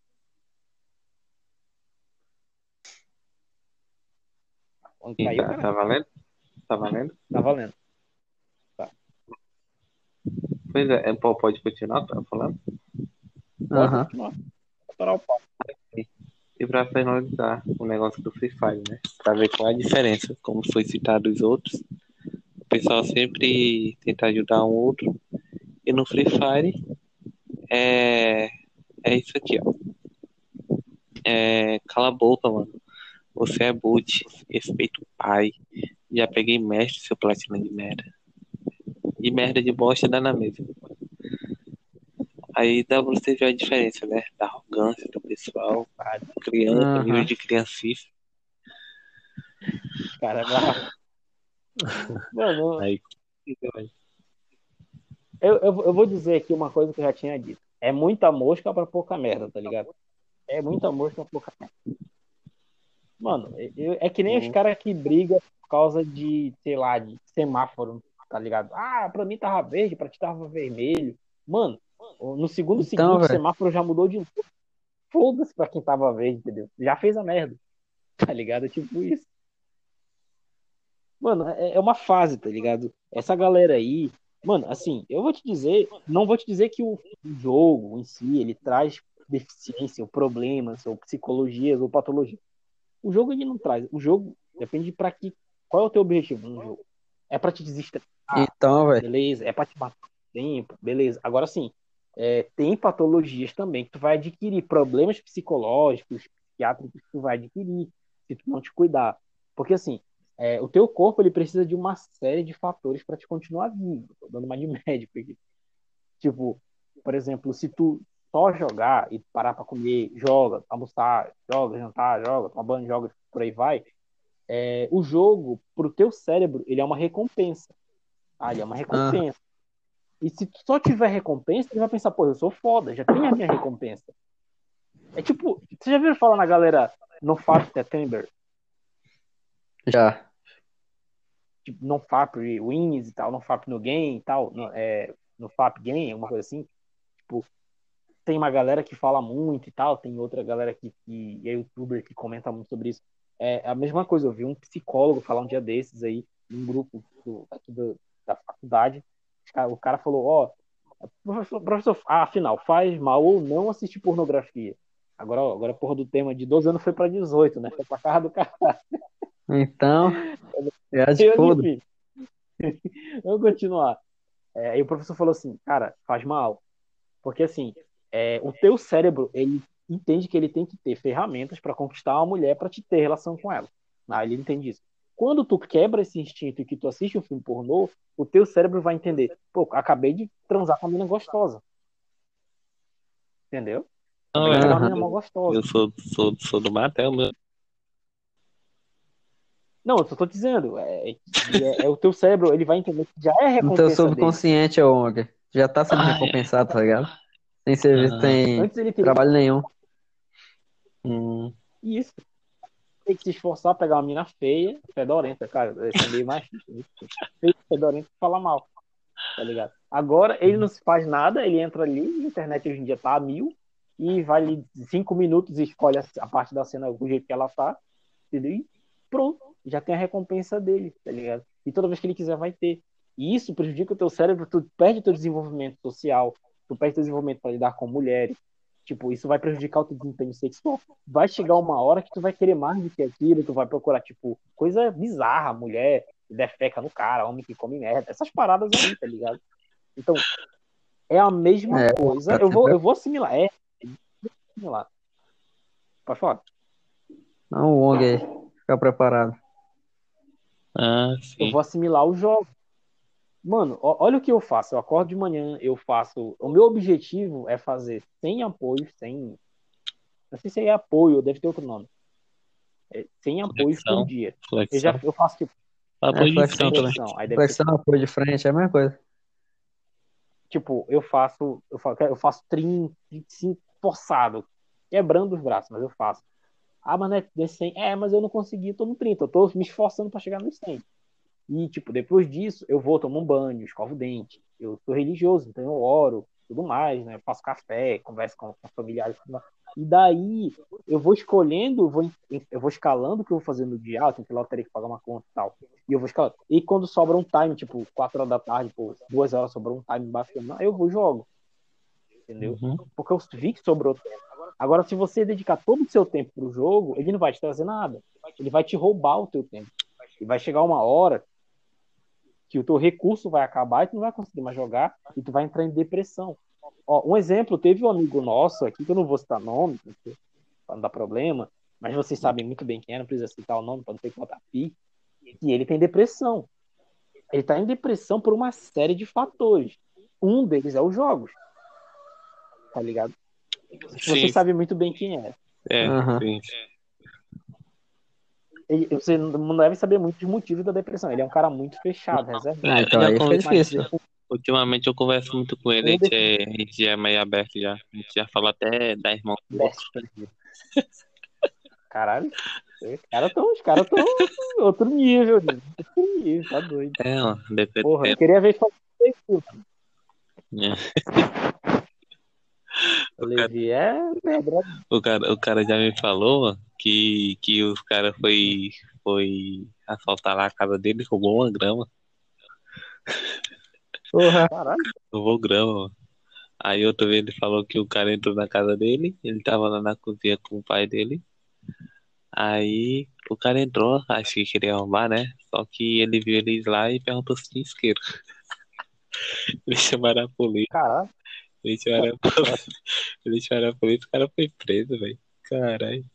Sim, Caiu, tá, tá valendo? Tá valendo? Tá valendo. Pois é, é, pode continuar, tá falando? Pode Aham. continuar. Vou parar o. E pra finalizar o negócio do Free Fire, né? Pra ver qual é a diferença, como foi citado os outros. O pessoal sempre tenta ajudar um outro. E no Free Fire é, é isso aqui, ó. É, cala a boca, mano. Você é boot, respeita o pai. Já peguei mestre, seu platina de merda. De merda de bosta dá na mesma. Aí dá pra você ver a diferença, né? Da arrogância do pessoal, Cara, criança, Aham. nível de criancice. cara bravo. Mano, Aí, eu, eu, eu vou dizer aqui uma coisa que eu já tinha dito. É muita mosca pra pouca merda, tá ligado? É muita mosca pra pouca merda. Mano, eu- é que nem os Uhum. caras que brigam por causa de, sei lá, de semáforo, tá ligado? Ah, pra mim tava verde, pra ti tava vermelho. Mano, no segundo Então, seguinte o velho. semáforo já mudou de novo. Foda-se pra quem tava verde, entendeu? Já fez a merda. Tá ligado? É tipo isso. Mano, é é uma fase, tá ligado? Essa galera aí, mano, assim, eu vou te dizer, não vou te dizer que o o jogo em si, ele traz deficiência, ou problemas, ou psicologias, ou patologia. O jogo ele não traz. O jogo depende pra que. Qual é o teu objetivo no jogo? É pra te desestressar, Então, velho. beleza? É pra te matar tempo, beleza? Agora sim, é, tem patologias também que tu vai adquirir, problemas psicológicos, psiquiátricos que tu vai adquirir se tu não te cuidar. Porque assim, é, o teu corpo ele precisa de uma série de fatores para te continuar vivo. Tô dando uma de médico aqui. Tipo, por exemplo, se tu só jogar e parar para comer, joga, almoçar, joga, jantar, joga, tomar banho, joga, por aí vai, é, o jogo, pro teu cérebro, ele é uma recompensa. Ah, ele é uma recompensa. E se tu só tiver recompensa, ele vai pensar, pô, eu sou foda, já tenho a minha recompensa. É tipo, você já viu falar na galera no FAP September? Já. Tipo, no FAP wins e tal, no FAP no game e tal, no, é, no FAP game, alguma coisa assim. Tipo, tem uma galera que fala muito e tal, tem outra galera que, que é youtuber que comenta muito sobre isso. É a mesma coisa, eu vi um psicólogo falar um dia desses aí, num grupo do, aqui do, da faculdade. O cara falou, ó, professor, professor, ah, afinal, faz mal ou não assistir pornografia? Agora, agora a porra do tema de 12 anos foi pra 18, né? Foi pra casa do cara. Então, é de enfim. Vamos continuar. É, aí o professor falou assim, cara, faz mal. Porque assim, é, o teu cérebro, ele entende que ele tem que ter ferramentas para conquistar uma mulher para te ter relação com ela. Ah, ele entende isso. Quando tu quebra esse instinto e que tu assiste um filme pornô, o teu cérebro vai entender, pô, acabei de transar com uma menina gostosa. Entendeu? Não, é, uma menina gostosa. eu sou, sou, sou do Matel, meu. Não, eu só tô dizendo, é, é- é o teu cérebro, ele vai entender que já é No teu recompensa dele. subconsciente, ô ONG. Já tá sendo Ai, recompensado, tá ligado? Sem serviço, Antes ele teria trabalho nenhum. Hum, Isso. Tem que se esforçar, pegar uma mina feia, fedorenta, cara. Esse é meio machista. né? Feio, fedorenta e fala mal. Tá ligado? Agora ele não se faz nada, ele entra ali, a internet hoje em dia tá a mil, e vai ali cinco minutos e escolhe a, parte da cena do jeito que ela tá, entendeu? E pronto, já tem a recompensa dele, tá ligado? E toda vez que ele quiser vai ter. E isso prejudica o teu cérebro, tu perde teu desenvolvimento social, tu perde desenvolvimento para lidar com mulheres. Tipo, isso vai prejudicar o teu desempenho sexual. Vai chegar uma hora que tu vai querer mais do que aquilo, tu vai procurar, tipo, coisa bizarra, mulher que defeca no cara, homem que come merda, essas paradas aí, tá ligado? Então, é a mesma É, coisa. Eu vou, eu vou assimilar, é. eu vou assimilar. Pode falar. Não, o ONG aí. Fica preparado. ah, Eu vou assimilar o jogo. Mano, olha o que eu faço. Eu acordo de manhã, eu faço. O meu objetivo é fazer sem apoio, sem. Não sei se é apoio, deve ter outro nome. É, sem apoio Flexão. por dia. Eu já eu faço tipo Apoio de flexão frente, também. flexão. Aí deve ter, Flexão, apoio de frente, é a mesma coisa. tipo, eu faço, eu faço, eu faço 30, 25 forçado, quebrando os braços, mas eu faço. Ah, mas não é desse 100. É, mas eu não consegui, eu tô no 30, eu tô me esforçando pra chegar no 100. E, tipo, depois disso, eu vou, tomo um banho, escovo o dente. Eu sou religioso, então eu oro, tudo mais, né? Eu faço café, converso com, com familiares. E daí eu vou escolhendo, eu vou, eu vou escalando o que eu vou fazer no dia, ah, tem que lá eu teria que pagar uma conta e tal. E eu vou escalando. E quando sobra um time, tipo, 4 horas da tarde, pô, 2 horas sobrou um time aí eu vou jogo. Entendeu? Uhum. Porque eu vi que sobrou tempo. Agora, se você dedicar todo o seu tempo pro jogo, ele não vai te trazer nada. Ele vai te roubar o teu tempo. E vai chegar uma hora que o teu recurso vai acabar e tu não vai conseguir mais jogar e tu vai entrar em depressão. Ó, um exemplo, teve um amigo nosso aqui, que eu não vou citar nome, para não dar problema, mas vocês sabem muito bem quem é, não precisa citar o nome para não ter que botar pi, e ele tem depressão. Ele está em depressão por uma série de fatores. Um deles é os jogos. Tá ligado? Sim. Você sabe muito bem quem é. É, uhum. sim. Ele, você não deve saber muito dos motivos da depressão. Ele é um cara muito fechado, reservado. É, então aí difícil. Ultimamente eu converso muito com ele, a gente, é, a gente é meio aberto já. A gente já fala até da irmã Caralho. Os caras estão os caras tão outro nível, né? outro nível, tá doido. É, ó, depende. Porra, eu queria ver só isso. É. O Levi é o cara, o cara já me falou que, que os caras foi, foi assaltar lá a casa dele e roubou uma grama. Porra. Caralho. Roubou grama. Aí outra vez ele falou que o cara entrou na casa dele, ele tava lá na cozinha com o pai dele. Aí o cara entrou, acho que queria roubar, né? Só que ele viu eles lá e perguntou se tinha isqueiro. Eles chamaram a polícia. Caralho. Polícia. Polícia, o cara foi preso, velho. Caralho.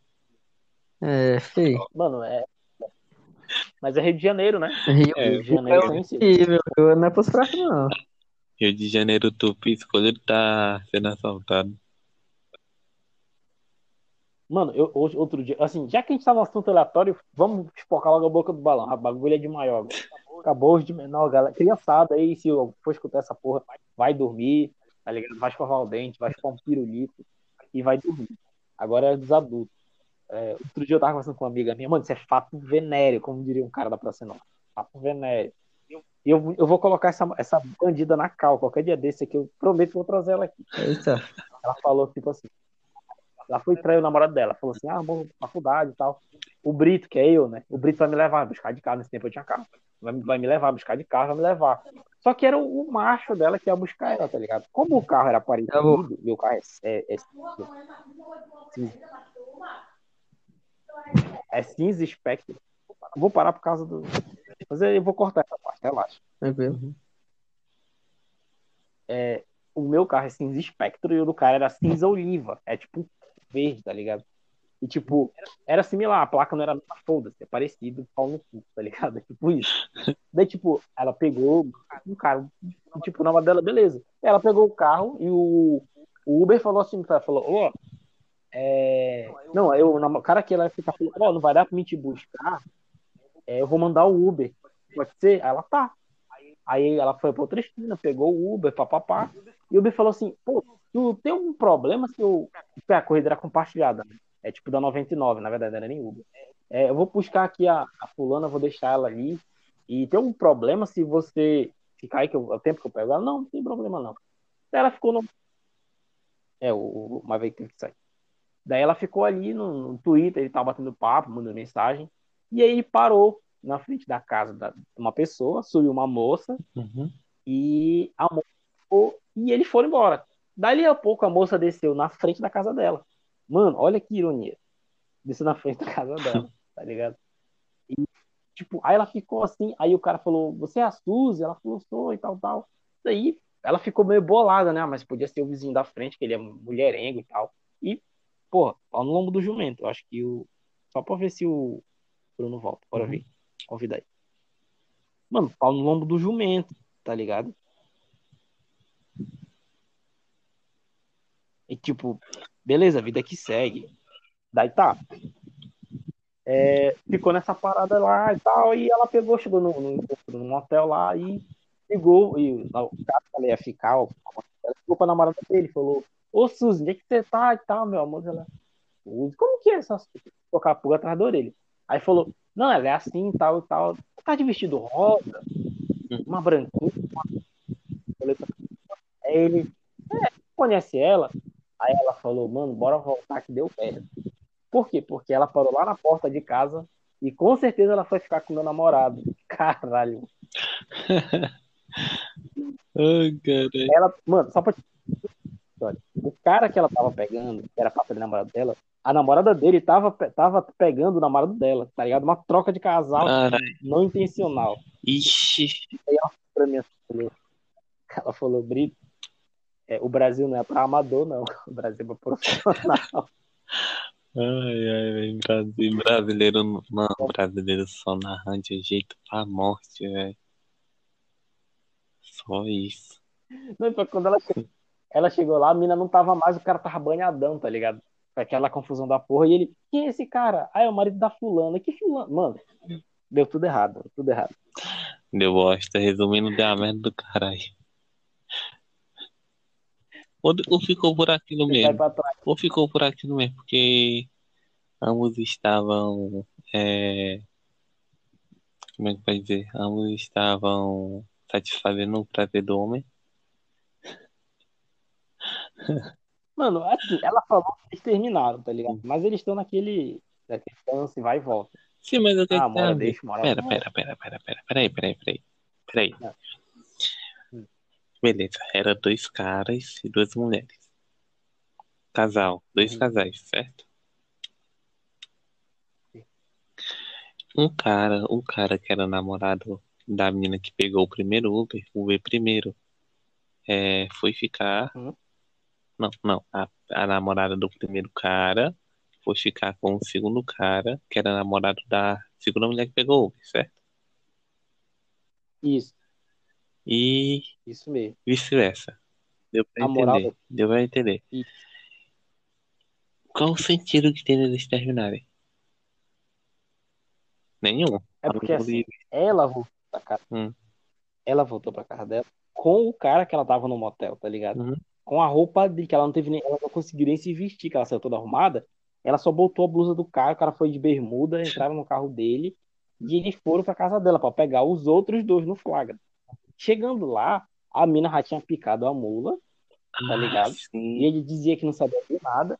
É, filho. Mano, é. Mas é Rio de Janeiro, né? Rio, é, Rio de Janeiro é possível, não é pros fracos, não. Rio de Janeiro, tu piscou, ele tá sendo assaltado. Mano, eu, hoje, outro dia, assim, já que a gente tá no assunto aleatório, vamos espocar logo a boca do balão. A bagulho é de maior. Acabou de menor, galera. Criançada aí, se eu for escutar essa porra, vai dormir, tá ligado? Vai escovar o dente, vai chupar um pirulito e vai dormir. Agora é dos adultos. É, outro dia eu tava conversando com uma amiga minha, mano, isso é fato venéreo, como diria um cara da Praça Nova. Fato venéreo. E eu, eu vou colocar essa, essa bandida na cal, qualquer dia desse aqui, eu prometo que vou trazer ela aqui. Eita. Ela falou, tipo assim, ela foi trair o namorado dela, falou assim, ah, vamos pra faculdade e tal. O Brito, que é eu, né? O Brito vai me levar, buscar de carro, nesse tempo eu tinha carro. Vai, vai me levar, buscar de carro, vai me levar. Só que era o, o macho dela que ia buscar ela, tá ligado? Como o carro era parecido, meu carro é, é, é é cinza Spectre. Vou parar por causa do. Mas eu vou cortar essa parte, relaxa. Tranquilo. É, o meu carro é cinza Spectre e o do cara era cinza oliva. É tipo verde, tá ligado? E tipo, era similar, a placa não era foda-se, é parecido, pau no cu, tá ligado? É tipo isso. Daí, tipo, ela pegou um carro, tipo, o nome dela, beleza. Ela pegou o carro e o, o Uber falou assim, falou, ó, oh, é... Não, eu, o cara que ela fica falando, oh, não vai dar pra mim te buscar, é, eu vou mandar o Uber. Pode ser? Aí ela tá. Aí ela foi pra outra esquina, pegou o Uber, papapá. E o Uber falou assim, pô, tu tem um problema se eu. A corrida era compartilhada. Né? É tipo da 99, na verdade, não era nem Uber. É, eu vou buscar aqui a, a fulana, vou deixar ela ali. E tem um problema se você ficar aí, que eu, o tempo que eu pego ela. Não, não tem problema não. Ela ficou no. É, o, o Maverick teve que sair. Daí ela ficou ali no, no Twitter, ele tava batendo papo, mandando mensagem. E aí ele parou na frente da casa de uma pessoa, subiu uma moça, uhum. e a moça ficou, e eles foram embora. Dali a pouco a moça desceu na frente da casa dela. Mano, olha que ironia. Desceu na frente da casa dela, tá ligado? E, tipo, aí ela ficou assim, aí o cara falou, você é a Suzy? Ela falou, sou e tal, tal. Daí ela ficou meio bolada, né? Mas podia ser o vizinho da frente, que ele é mulherengo e tal. E Porra, pau no lombo do jumento. Eu acho que o. Só pra ver se o Bruno volta. Bora uhum. ver. Convida aí. Mano, pau no lombo do jumento, tá ligado? E tipo, beleza, vida que segue. Daí tá. É, ficou nessa parada lá e tal, e ela pegou, chegou no, no, no hotel lá e ligou, e o cara que ela ia ficar, ela ficou com a namorada dele, falou, Ô, Suzy, onde é que você tá e tal, meu amor? Ela, como que é essa tocar a pulga atrás da orelha? Aí falou, não, ela é assim, tal e tal. Tá de vestido rosa, uma branquinha, uma... Aí ele, conhece ela? Aí ela falou, mano, bora voltar que deu merda. Por quê? Porque ela parou lá na porta de casa e com certeza ela foi ficar com meu namorado. Caralho. Ai, caralho. Ela, mano, só pra o cara que ela tava pegando, que era pra ser namorado dela, a namorada dele tava, tava pegando o namorado dela, tá ligado? Uma troca de casal Caralho. não intencional. Ixi. Pra mim, ela falou, ela falou Brito, é, o Brasil não é pra amador, não. O Brasil é pra profissional. Ai, ai. Brasil, brasileiro não. Brasileiro só narrando de jeito pra morte, velho. Só isso. Não, foi quando ela, che- ela chegou lá, a mina não tava mais, o cara tava banhadão, tá ligado? Aquela confusão da porra. E ele, quem é esse cara? Ah, é o marido da fulana. Que fulana? Mano, deu tudo errado, tudo errado. Deu bosta. Resumindo, deu a merda do caralho. Ou, ou ficou por aquilo vai mesmo. Ou ficou por aquilo mesmo, porque ambos estavam. É... Como é que pode dizer? Ambos estavam satisfazendo o prazer do homem. Mano, assim, ela falou que eles terminaram, tá ligado? Mas eles estão naquele, naquele lance, vai e volta. Sim, mas eu tenho Ah, que mora saber. deixa, mora Pera, pera, pera, pera, pera, peraí, peraí, peraí. Peraí. Não. Hum. Beleza, era dois caras e duas mulheres. Casal, dois Uhum. casais, certo? Um cara, o cara que era namorado da menina que pegou o primeiro Uber, o Uber primeiro, é, foi ficar. Uhum. Não, não. A, a namorada do primeiro cara foi ficar com o segundo cara, que era namorado da segunda mulher que pegou o Uber, certo? Isso, E isso mesmo. vice-versa. Deu pra A moral entender. Deu pra entender. Isso. Qual o sentido que tem deles terminarem? Nenhum. É porque Amor assim, ela voltou pra casa. Hum. Ela voltou pra casa dela com o cara que ela tava no motel, tá ligado? Uhum. Com a roupa dele, que ela não teve nem. Ela não conseguiu nem se vestir, que ela saiu toda arrumada. Ela só botou a blusa do cara, o cara foi de bermuda, entraram no carro dele e eles foram pra casa dela pra pegar os outros dois no flagra. Chegando lá, a mina já tinha picado a mula, tá ligado? Ah. E ele dizia que não sabia de nada.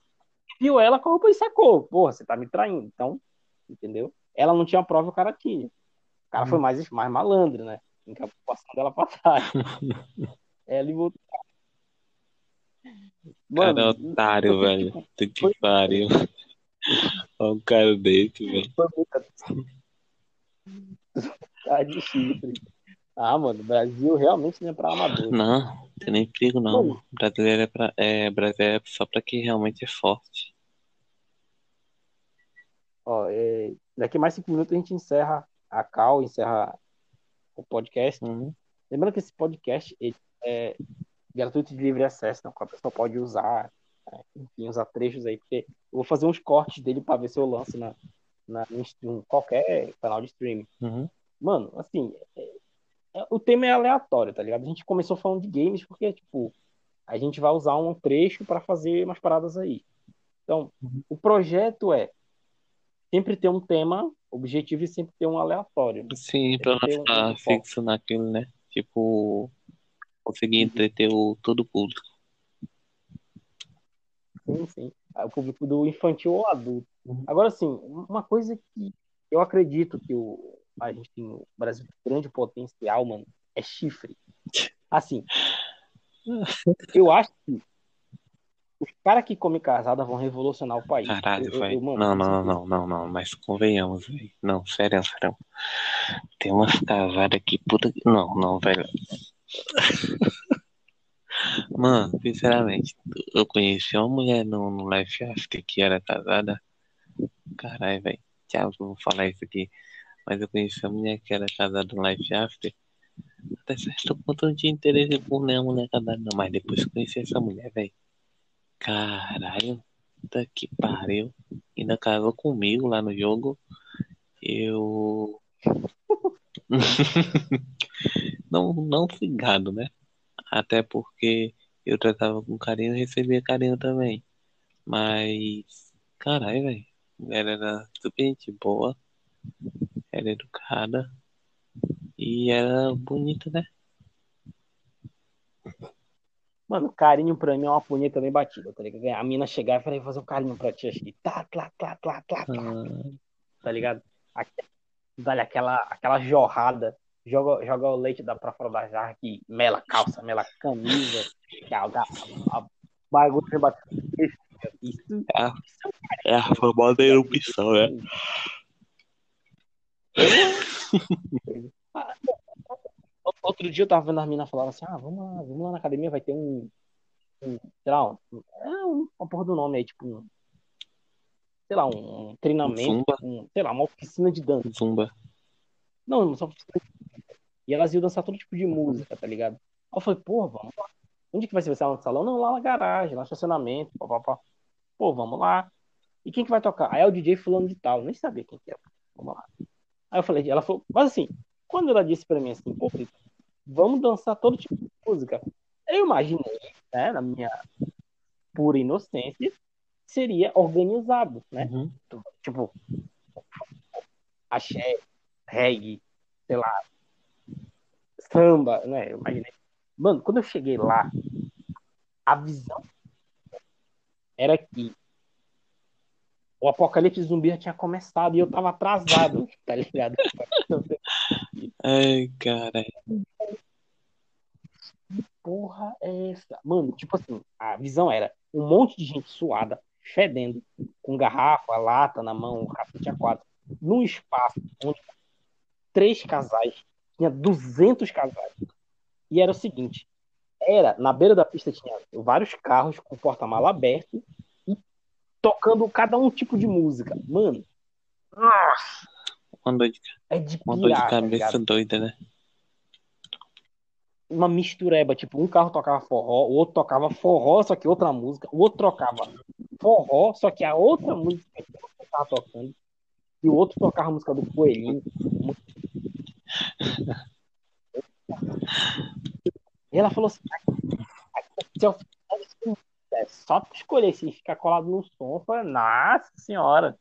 Viu ela com a roupa e sacou. Porra, você tá me traindo. Então, entendeu? Ela não tinha prova, o cara tinha. O cara Hum. foi mais, mais malandro, né? Encapou passando dela pra trás. ela e o outro cara. Mano, otário, foi, velho. Tu que foi- pariu. Olha um cara desse, velho. foi tá de chifre. Ah, mano, Brasil realmente não é pra amador. Não, tem nem perigo não. Mano. Brasileiro é, pra, é, brasileiro é só pra quem realmente é forte. Ó, é, daqui mais cinco minutos a gente encerra a cal, encerra o podcast. Uhum. Lembrando que esse podcast é gratuito de livre acesso, então a pessoa pode usar, né, enfim, usar trechos aí, porque eu vou fazer uns cortes dele para ver se eu lanço na, na, em qualquer canal de streaming. Uhum. Mano, assim, é- o tema é aleatório, tá ligado? A gente começou falando de games porque, tipo, a gente vai usar um trecho para fazer umas paradas aí. Então, Uhum. o projeto é sempre ter um tema objetivo e sempre ter um aleatório. Sim, pra não ficar um fixo naquilo, né? Tipo, conseguir entreter o, todo o público. Sim, sim. Ah, O público do infantil ou adulto. Uhum. Agora, assim, uma coisa que eu acredito que o, a gente tem o Brasil tem grande potencial, mano, é chifre. Assim, eu acho que os caras que comem casada vão revolucionar o país. Caralho, velho. Não, não, certeza. não, não, não, mas convenhamos, velho. Não, sério, sério. Tem umas casadas aqui, puta que. Não, não, velho. Mano, sinceramente, eu conheci uma mulher no, no Life After que era casada. Caralho, velho. Tchau, vou falar isso aqui. Mas eu conheci uma mulher que era casada no Life After. Até certo ponto eu não tinha interesse por nenhuma mulher casada, não. Mas depois que conheci essa mulher, velho. Caralho, puta que pariu. Ainda casou comigo lá no jogo. Eu. não, não fui né? Até porque eu tratava com carinho e recebia carinho também. Mas, caralho, velho. Ela era super gente boa. Era educada. E era bonita, né? Mano, carinho pra mim é uma punheta bem batida, tá ligado? A mina chegar e falar, fazer um carinho pra ti, assim, tá, tá, tá, tá, tá, tá, Ah, tá ligado? Dá-lhe aquela, aquela jorrada, joga, joga o leite da pra fora da jarra, que mela calça, mela camisa, que a, a, bagulho que. Isso, É isso é a famosa erupção, né? Outro dia eu tava vendo as meninas falando assim, ah, vamos lá, vamos lá na academia, vai ter um, um sei lá, um, é um, uma porra do nome aí, tipo um, sei lá, um, treinamento, Zumba? um, sei lá, uma oficina de dança. Zumba. Não, uma oficina de dança. E elas iam dançar todo tipo de música, tá ligado? Aí eu falei, pô, vamos lá. Onde que vai ser? Vai ser lá no salão? Não, lá na garagem, lá no estacionamento, papapá. Pô, vamos lá. E quem que vai tocar? Aí é o DJ fulano de tal, nem sabia quem que era. Vamos lá. Aí eu falei, ela falou, mas assim, quando ela disse pra mim assim, pô, Felipe, vamos dançar todo tipo de música, eu imaginei, né, na minha pura inocência, seria organizado, né? Uhum. Tipo, axé, reggae, sei lá, samba, né? Eu imaginei. Mano, quando eu cheguei lá, a visão era que o apocalipse zumbi já tinha começado e eu tava atrasado, tá ligado? Ai, cara. Porra, é essa? Mano, tipo assim, a visão era um monte de gente suada, fedendo, com garrafa, lata na mão, o cacete a quatro, num espaço onde três casais, tinha 200 casais. E era o seguinte, era, na beira da pista tinha vários carros com porta-mala aberto tocando cada um tipo de música. Mano, Uma dor de, é de uma dor de pirar, tá cabeça ligado? doida, né? uma mistureba, tipo, um carro tocava forró, o outro tocava forró, só que outra música, o outro trocava forró, só que a outra música que você tava tocando, e o outro tocava a música do Coelhinho. E ela falou assim, se eu é só tu escolher se ficar colado no falei, nossa senhora,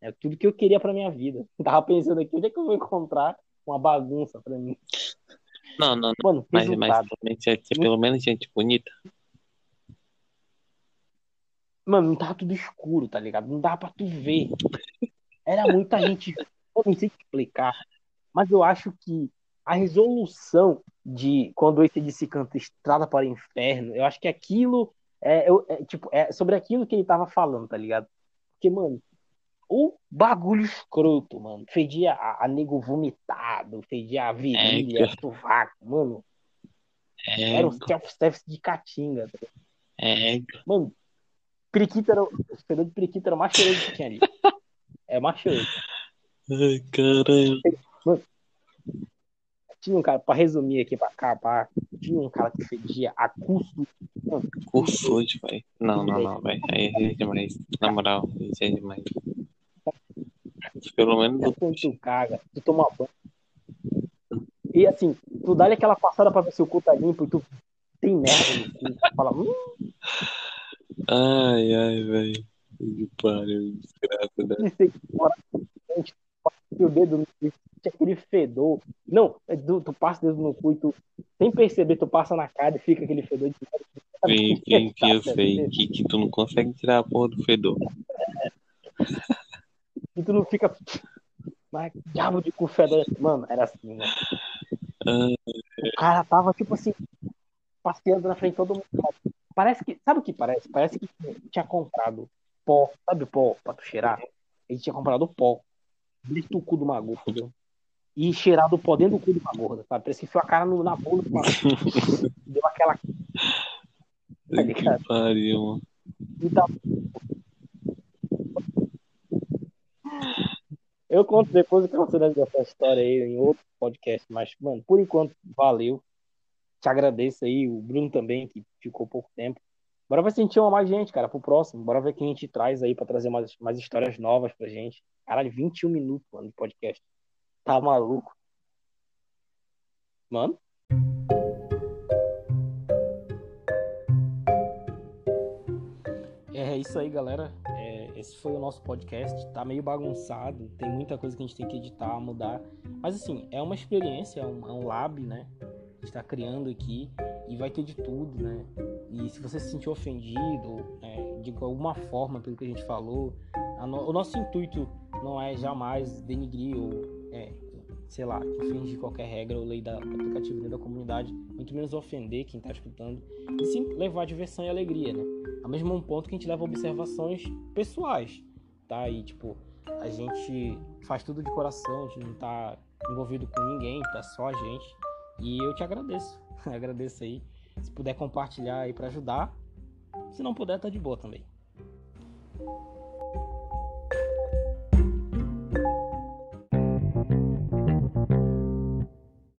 é tudo que eu queria pra minha vida. Tava pensando aqui, onde é que eu vou encontrar uma bagunça pra mim? Não, não, não. Mano, Mas, mas tinha, tinha pelo menos gente bonita. Mano, não tava tudo escuro, tá ligado? Não dava pra tu ver. Era muita gente. Eu não sei explicar. Mas eu acho que a resolução de quando esse disse canta Estrada para o Inferno, eu acho que aquilo é, eu- é, tipo, é sobre aquilo que ele tava falando, tá ligado? Porque, mano, o bagulho escroto, mano. Fedia a, a nego vomitado, fedia a virilha, sovaco, mano. É, Era um self-service de caatinga. tá é, Mano, periquito era, o de periquito era o mais cheiroso que tinha ali. É o mais cheiroso. ai, caramba. Tinha um cara, pra resumir aqui, pra acabar, tinha um cara que fedia a custo. Curso hoje, velho. Não, não, não, velho. Aí é demais. Na moral, isso é demais. Pelo menos é tu caga, tu toma banho. E assim, tu dá-lhe aquela passada pra ver se o cu tá limpo e tu tem merda no cu. Fala, hum, Ai, ai, velho. Que pariu, desgraça, né? o dedo no tinha aquele fedor. Não, é do- tu passa o dedo no cu e tu, sem perceber, tu passa na cara e fica aquele fedor de Sim, sim, sim, eu sei. Que, que tu não consegue tirar a porra do fedor. E tu não fica. Mas diabo de cu fedor. Mano, era assim. Ah, O cara tava, tipo assim, passeando na frente de todo mundo. Parece que. Sabe o que parece? Parece que tinha comprado pó. Sabe o pó pra tu cheirar? Ele tinha comprado pó. Dentro do cu de uma gorda. entendeu? E cheirado o pó dentro do cu de uma gorda, sabe? Parece que enfiou a cara no, na bunda de uma Deu aquela. Que pariu, mano. E tá- Eu conto depois o que aconteceu dessa história aí em outro podcast, mas, mano, por enquanto, valeu. Te agradeço aí, o Bruno também, que ficou pouco tempo. Bora ver se a gente chama mais gente, cara, pro próximo. Bora ver quem a gente traz aí pra trazer mais, mais histórias novas pra gente. Caralho, 21 minutos, mano, de podcast. Tá maluco? Mano? É isso aí, galera. É, esse foi o nosso podcast. Tá meio bagunçado, tem muita coisa que a gente tem que editar, mudar. Mas assim, é uma experiência, é um, é um lab, né? A gente tá criando aqui. e vai ter de tudo, né? E se você se sentir ofendido é, de alguma forma pelo que a gente falou, no, o nosso intuito não é jamais denigrir ou, é, sei lá, infringir qualquer regra ou lei da, nem da comunidade, muito menos ofender quem está escutando, e sim levar diversão e alegria, né? Ao mesmo ponto que a gente leva observações pessoais, tá? E tipo, a gente faz tudo de coração, a gente não tá envolvido com ninguém, tá só a gente. E eu te agradeço. agradeço aí. Se puder compartilhar aí para ajudar. Se não puder, tá de boa também.